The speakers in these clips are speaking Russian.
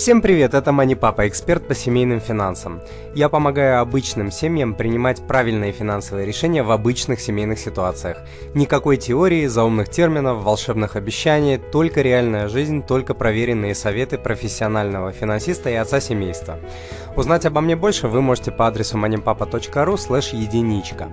Всем привет, это Мани Папа, эксперт по семейным финансам. Я помогаю обычным семьям принимать правильные финансовые решения в обычных семейных ситуациях. Никакой теории, заумных терминов, волшебных обещаний, только реальная жизнь, только проверенные советы профессионального финансиста и отца семейства. Узнать обо мне больше вы можете по адресу moneypapa.ru слэш единичка.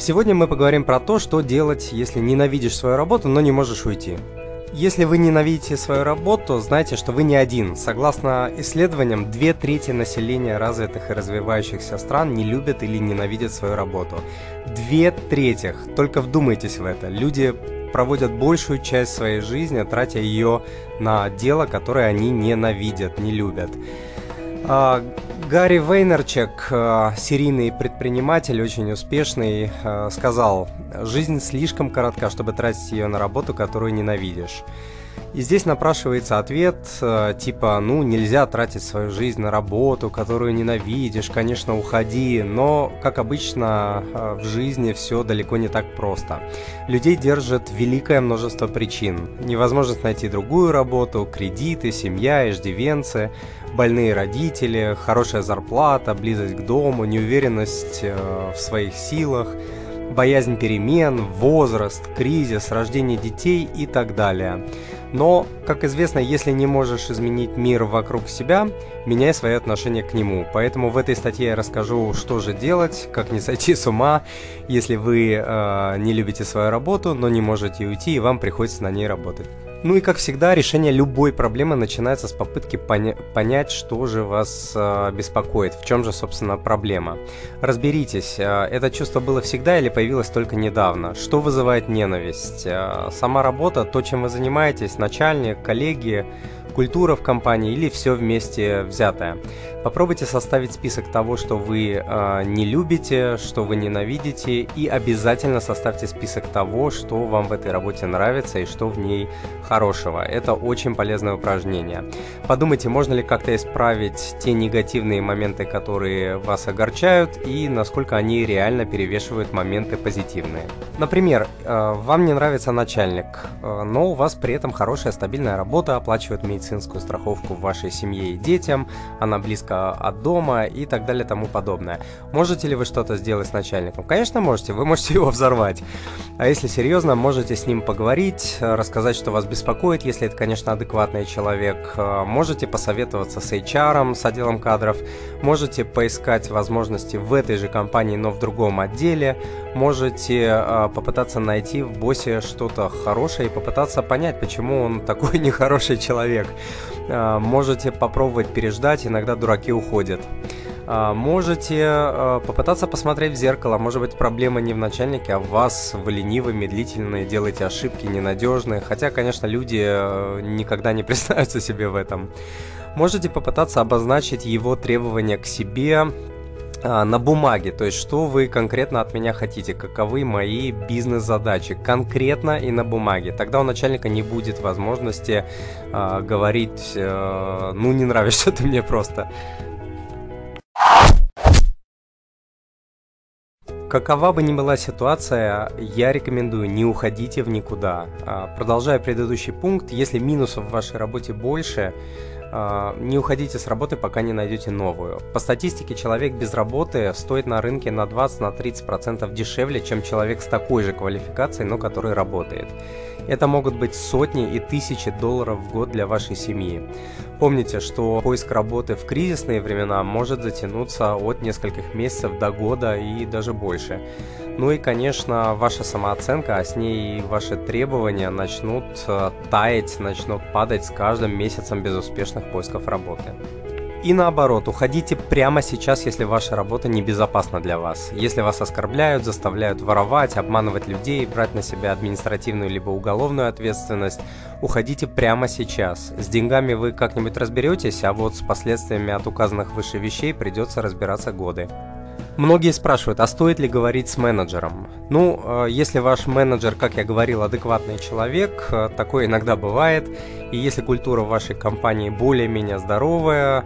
Сегодня мы поговорим про то, что делать, если ненавидишь свою работу, но не можешь уйти. Если вы ненавидите свою работу, знайте, что вы не один. Согласно исследованиям, две трети населения развитых и развивающихся стран не любят или ненавидят свою работу. Две трети. Только вдумайтесь в это. Люди проводят большую часть своей жизни, тратя ее на дело, которое они ненавидят, не любят. А, Гарри Вейнерчек, э, серийный предприниматель, очень успешный, э, сказал, жизнь слишком коротка, чтобы тратить ее на работу, которую ненавидишь. И здесь напрашивается ответ э, типа, ну, нельзя тратить свою жизнь на работу, которую ненавидишь, конечно, уходи, но, как обычно, в жизни все далеко не так просто. Людей держит великое множество причин. Невозможность найти другую работу, кредиты, семья, иждивенцы – больные родители, хорошая зарплата, близость к дому, неуверенность э, в своих силах, боязнь перемен, возраст, кризис, рождение детей и так далее. Но, как известно, если не можешь изменить мир вокруг себя, меняй свое отношение к нему. Поэтому в этой статье я расскажу, что же делать, как не сойти с ума, если вы э, не любите свою работу, но не можете уйти и вам приходится на ней работать. Ну и как всегда, решение любой проблемы начинается с попытки поня- понять, что же вас э, беспокоит, в чем же, собственно, проблема. Разберитесь, э, это чувство было всегда или появилось только недавно? Что вызывает ненависть? Э, сама работа, то, чем вы занимаетесь, начальник, коллеги, культура в компании или все вместе взятое. Попробуйте составить список того, что вы э, не любите, что вы ненавидите, и обязательно составьте список того, что вам в этой работе нравится и что в ней хорошего. Это очень полезное упражнение. Подумайте, можно ли как-то исправить те негативные моменты, которые вас огорчают, и насколько они реально перевешивают моменты позитивные. Например, э, вам не нравится начальник, э, но у вас при этом хорошая стабильная работа, оплачивает медицинскую медицинскую страховку в вашей семье и детям, она близко от дома и так далее тому подобное. Можете ли вы что-то сделать с начальником? Конечно, можете, вы можете его взорвать. А если серьезно, можете с ним поговорить, рассказать, что вас беспокоит, если это, конечно, адекватный человек. Можете посоветоваться с HR, с отделом кадров, можете поискать возможности в этой же компании, но в другом отделе, можете а, попытаться найти в боссе что-то хорошее и попытаться понять, почему он такой нехороший человек. А, можете попробовать переждать, иногда дураки уходят. А, можете попытаться посмотреть в зеркало. Может быть, проблема не в начальнике, а в вас. Вы ленивы, медлительные, делаете ошибки, ненадежные. Хотя, конечно, люди э, никогда не признаются себе в этом. Можете попытаться обозначить его требования к себе, а, на бумаге, то есть что вы конкретно от меня хотите, каковы мои бизнес-задачи, конкретно и на бумаге. Тогда у начальника не будет возможности э, говорить, э, ну не нравишься ты мне просто. Какова бы ни была ситуация, я рекомендую не уходите в никуда. А, продолжая предыдущий пункт, если минусов в вашей работе больше, а, не уходите с работы, пока не найдете новую. По статистике, человек без работы стоит на рынке на 20-30% дешевле, чем человек с такой же квалификацией, но который работает. Это могут быть сотни и тысячи долларов в год для вашей семьи. Помните, что поиск работы в кризисные времена может затянуться от нескольких месяцев до года и даже больше. Ну и, конечно, ваша самооценка, а с ней ваши требования начнут э, таять, начнут падать с каждым месяцем безуспешных поисков работы. И наоборот, уходите прямо сейчас, если ваша работа небезопасна для вас. Если вас оскорбляют, заставляют воровать, обманывать людей, брать на себя административную либо уголовную ответственность, уходите прямо сейчас. С деньгами вы как-нибудь разберетесь, а вот с последствиями от указанных выше вещей придется разбираться годы. Многие спрашивают, а стоит ли говорить с менеджером? Ну, э, если ваш менеджер, как я говорил, адекватный человек, э, такое иногда бывает, и если культура в вашей компании более-менее здоровая,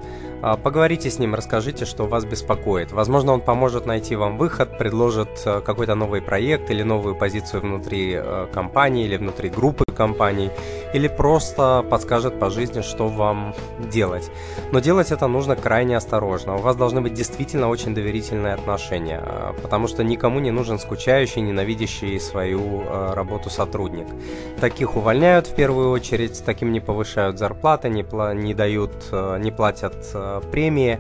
поговорите с ним, расскажите, что вас беспокоит. Возможно, он поможет найти вам выход, предложит какой-то новый проект или новую позицию внутри компании или внутри группы компаний. или просто подскажет по жизни, что вам делать. Но делать это нужно крайне осторожно. У вас должны быть действительно очень доверительные отношения, а, потому что никому не нужен скучающий, ненавидящий свою а, работу сотрудник. Таких увольняют в первую очередь, таким не повышают зарплаты, не, не дают, а, не платят премии.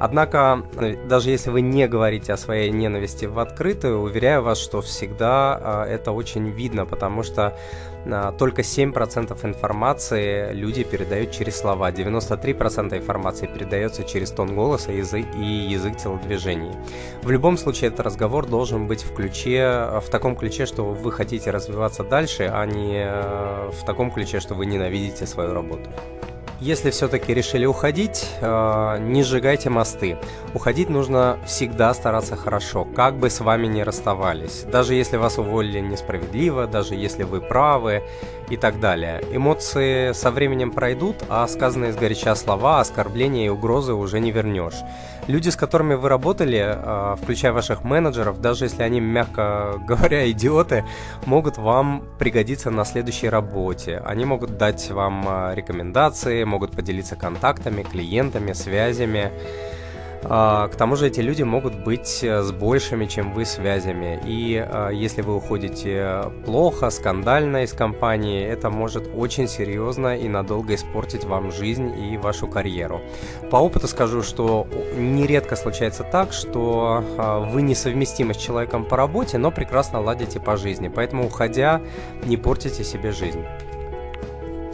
Однако, даже если вы не говорите о своей ненависти в открытую, уверяю вас, что всегда это очень видно, потому что только 7% информации люди передают через слова, 93% информации передается через тон голоса язык и язык телодвижений. В любом случае, этот разговор должен быть в ключе, в таком ключе, что вы хотите развиваться дальше, а не э, в таком ключе, что вы ненавидите свою работу. Если все-таки решили уходить, э, не сжигайте мосты. Уходить нужно всегда стараться хорошо, как бы с вами ни расставались. Даже если вас уволили несправедливо, даже если вы правы и так далее. Эмоции со временем пройдут, а сказанные сгоряча слова, оскорбления и угрозы уже не вернешь. Люди, с которыми вы работали, э, включая ваших менеджеров, даже если они, мягко говоря, идиоты, могут вам пригодиться на следующей работе. Они могут дать вам э, рекомендации, могут поделиться контактами, клиентами, связями. А, к тому же эти люди могут быть э, с большими, чем вы, связями. И а, если вы уходите плохо, скандально из компании, это может очень серьезно и надолго испортить вам жизнь и вашу карьеру. По опыту скажу, что нередко случается так, что а, вы несовместимы с человеком по работе, но прекрасно ладите по жизни. Поэтому, уходя, не портите себе жизнь.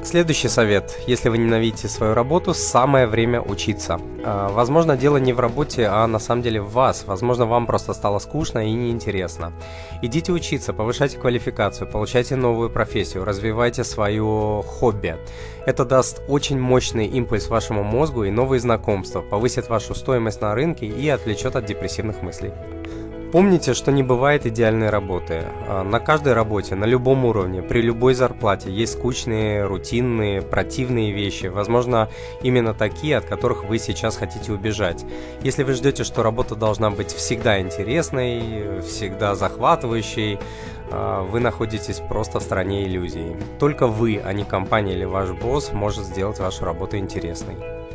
Следующий совет. Если вы ненавидите свою работу, самое время учиться. А, возможно, дело не в работе, а на самом деле в вас. Возможно, вам просто стало скучно и неинтересно. Идите учиться, повышайте квалификацию, получайте новую профессию, развивайте свое хобби. Это даст очень мощный импульс вашему мозгу и новые знакомства, повысит вашу стоимость на рынке и отвлечет от депрессивных мыслей. Помните, что не бывает идеальной работы. А, на каждой работе, на любом уровне, при любой зарплате есть скучные, рутинные, противные вещи. Возможно, именно такие, от которых вы сейчас хотите убежать. Если вы ждете, что работа должна быть всегда интересной, всегда захватывающей, а, вы находитесь просто в стране иллюзий. Только вы, а не компания или ваш босс, может сделать вашу работу интересной.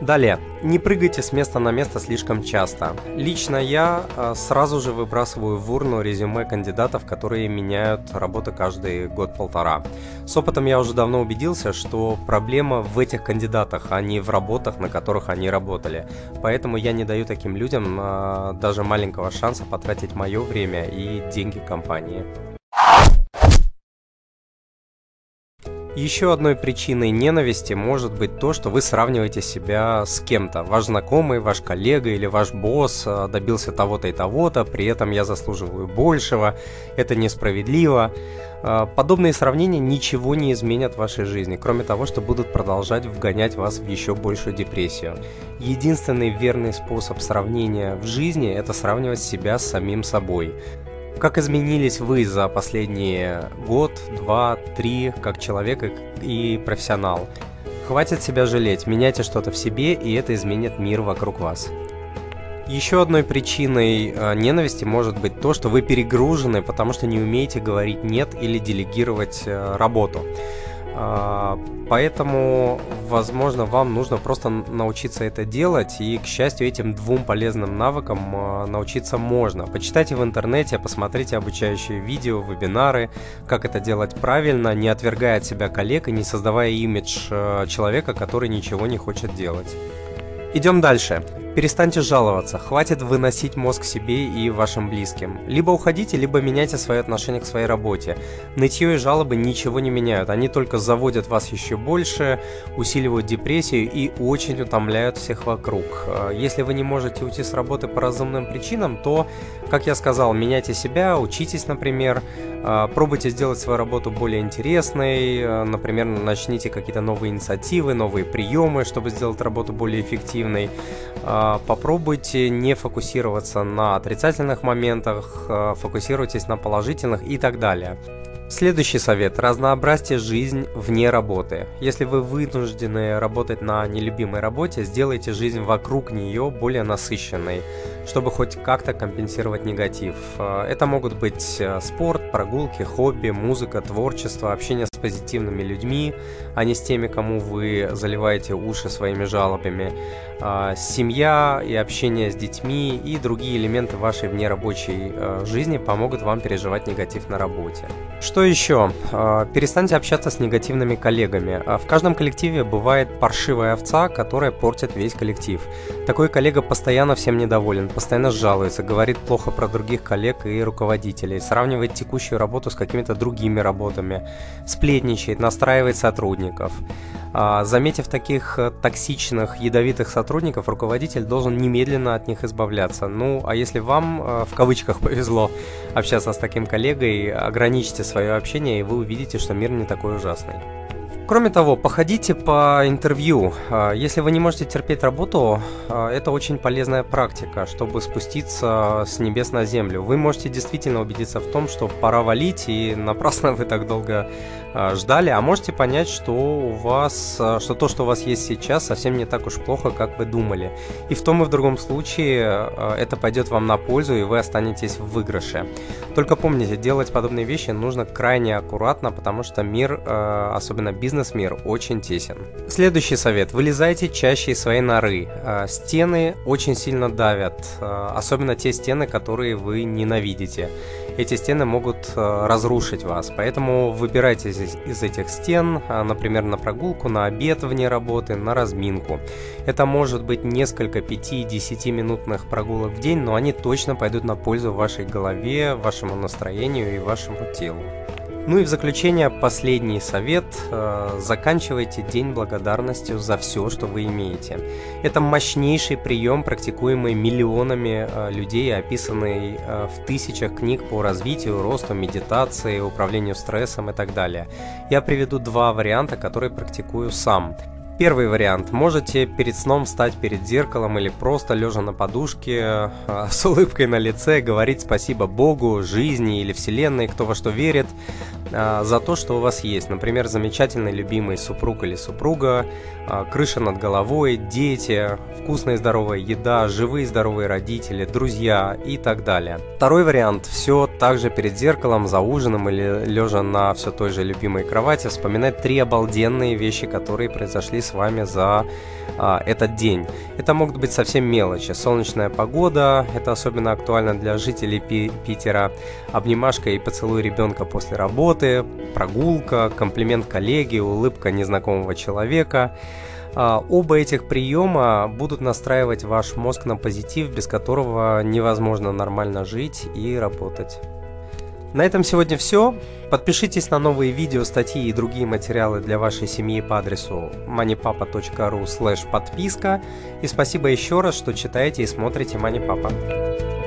Далее, не прыгайте с места на место слишком часто. Лично я э, сразу же выбрасываю в урну резюме кандидатов, которые меняют работу каждый год-полтора. С опытом я уже давно убедился, что проблема в этих кандидатах, а не в работах, на которых они работали. Поэтому я не даю таким людям э, даже маленького шанса потратить мое время и деньги компании. Еще одной причиной ненависти может быть то, что вы сравниваете себя с кем-то. Ваш знакомый, ваш коллега или ваш босс а, добился того-то и того-то, при этом я заслуживаю большего, это несправедливо. А, подобные сравнения ничего не изменят в вашей жизни, кроме того, что будут продолжать вгонять вас в еще большую депрессию. Единственный верный способ сравнения в жизни – это сравнивать себя с самим собой. Как изменились вы за последние год, два, три, как человек и профессионал? Хватит себя жалеть, меняйте что-то в себе, и это изменит мир вокруг вас. Еще одной причиной э, ненависти может быть то, что вы перегружены, потому что не умеете говорить нет или делегировать э, работу. А, поэтому, возможно, вам нужно просто научиться это делать, и, к счастью, этим двум полезным навыкам а, научиться можно. Почитайте в интернете, посмотрите обучающие видео, вебинары, как это делать правильно, не отвергая от себя коллег и не создавая имидж а, человека, который ничего не хочет делать. Идем дальше. Перестаньте жаловаться, хватит выносить мозг себе и вашим близким. Либо уходите, либо меняйте свое отношение к своей работе. Нытье и жалобы ничего не меняют, они только заводят вас еще больше, усиливают депрессию и очень утомляют всех вокруг. А, если вы не можете уйти с работы по разумным причинам, то, как я сказал, меняйте себя, учитесь, например, а, пробуйте сделать свою работу более интересной, а, например, начните какие-то новые инициативы, новые приемы, чтобы сделать работу более эффективной. А, попробуйте не фокусироваться на отрицательных моментах, а, фокусируйтесь на положительных и так далее. Следующий совет. Разнообразьте жизнь вне работы. Если вы вынуждены работать на нелюбимой работе, сделайте жизнь вокруг нее более насыщенной. Чтобы хоть как-то компенсировать негатив. Э, это могут быть э, спорт, прогулки, хобби, музыка, творчество, общение с позитивными людьми, а не с теми, кому вы заливаете уши своими жалобами. Э, семья и общение с детьми и другие элементы вашей внерабочей жизни помогут вам переживать негатив на работе. Что еще? Перестаньте общаться с негативными коллегами. В каждом коллективе бывает паршивая овца, которая портит весь коллектив. Такой коллега постоянно всем недоволен, постоянно жалуется, говорит плохо про других коллег и руководителей, сравнивает текущую работу с какими-то другими работами, сплетничает, настраивает сотрудников. А, заметив таких э, токсичных, ядовитых сотрудников, руководитель должен немедленно от них избавляться. Ну, а если вам, э, в кавычках, повезло общаться с таким коллегой, ограничьте свое общение, и вы увидите, что мир не такой ужасный. Кроме того, походите по интервью. А, если вы не можете терпеть работу, а, это очень полезная практика, чтобы спуститься с небес на землю. Вы можете действительно убедиться в том, что пора валить, и напрасно вы так долго а, ждали, а можете понять, что у вас, что то, что у вас есть сейчас, совсем не так уж плохо, как вы думали. И в том и в другом случае это пойдет вам на пользу, и вы останетесь в выигрыше. Только помните, делать подобные вещи нужно крайне аккуратно, потому что мир, особенно бизнес, бизнес-мир очень тесен. Следующий совет. Вылезайте чаще из своей норы. А, стены очень сильно давят, а, особенно те стены, которые вы ненавидите. Эти стены могут а, разрушить вас, поэтому выбирайте из этих стен, например, на прогулку, на обед вне работы, на разминку. Это может быть несколько 5-10 минутных прогулок в день, но они точно пойдут на пользу вашей голове, вашему настроению и вашему телу. Ну и в заключение последний совет. Э, заканчивайте день благодарностью за все, что вы имеете. Это мощнейший прием, практикуемый миллионами э, людей, описанный э, в тысячах книг по развитию, росту, медитации, управлению стрессом и так далее. Я приведу два варианта, которые практикую сам. Первый вариант. Можете перед сном встать перед зеркалом или просто лежа на подушке с улыбкой на лице говорить спасибо Богу, жизни или Вселенной, кто во что верит, за то, что у вас есть. Например, замечательный любимый супруг или супруга, а, крыша над головой, дети, вкусная и здоровая еда, живые и здоровые родители, друзья и так далее. Второй вариант. Все также перед зеркалом, за ужином или лежа на все той же любимой кровати вспоминать три обалденные вещи, которые произошли с вами за а, этот день. Это могут быть совсем мелочи. Солнечная погода, это особенно актуально для жителей Пи Питера, обнимашка и поцелуй ребенка после работы, прогулка, комплимент коллеги, улыбка незнакомого человека. А, оба этих приема будут настраивать ваш мозг на позитив, без которого невозможно нормально жить и работать. На этом сегодня все. Подпишитесь на новые видео, статьи и другие материалы для вашей семьи по адресу moneypapa.ru подписка. И спасибо еще раз, что читаете и смотрите MoneyPapa.